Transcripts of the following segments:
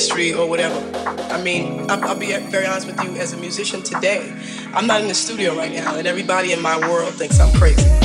industry or whatever. I mean, I'll, I'll be very honest with you. As a musician today, I'm not in the studio right now, and everybody in my world thinks I'm crazy.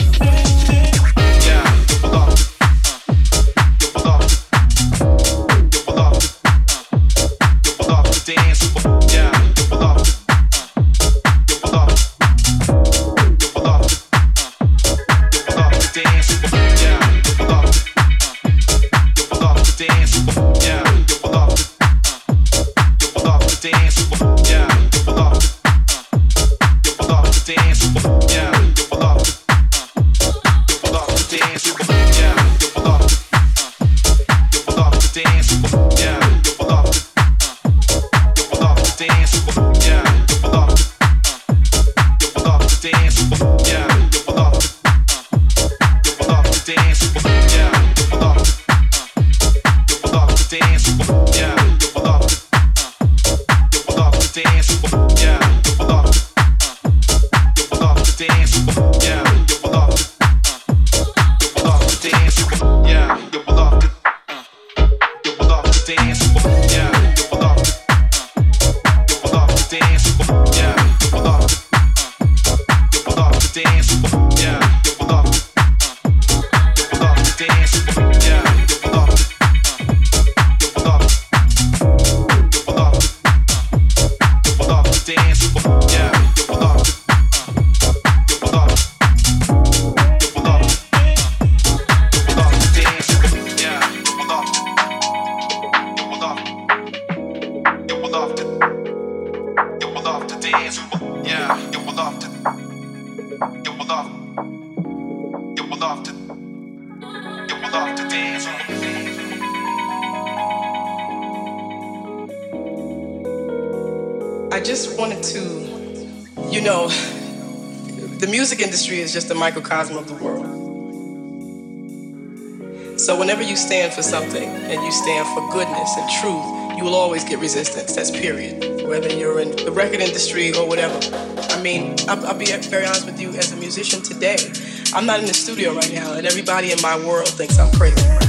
Microcosm of the world. So whenever you stand for something and you stand for goodness and truth, you will always get resistance. That's period. Whether you're in the record industry or whatever. I mean, I'll, I'll be very honest with you. As a musician today, I'm not in the studio right now, and everybody in my world thinks I'm crazy.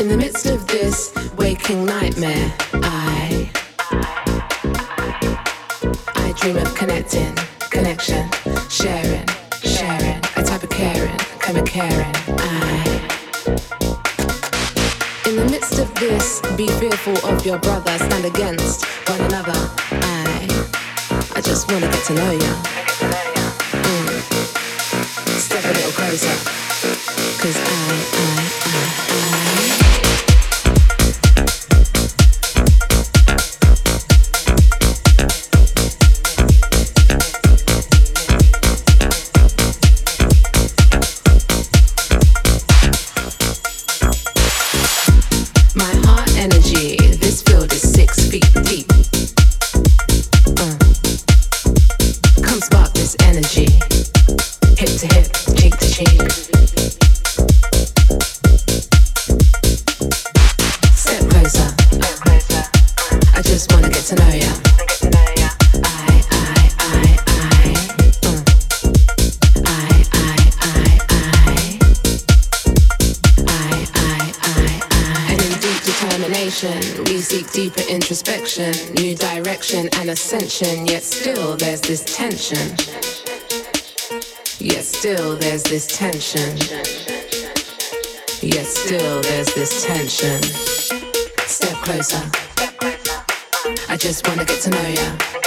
In the midst of this waking nightmare, I I dream of connecting, connection, sharing, sharing, a type of caring, come a caring. I in the midst of this, be fearful of your brother, stand against one another. I I just wanna get to know you. Mm. Step a little closer. Ascension, yet still there's this tension. Yet still there's this tension. Yet still there's this tension. Step closer. I just wanna get to know ya.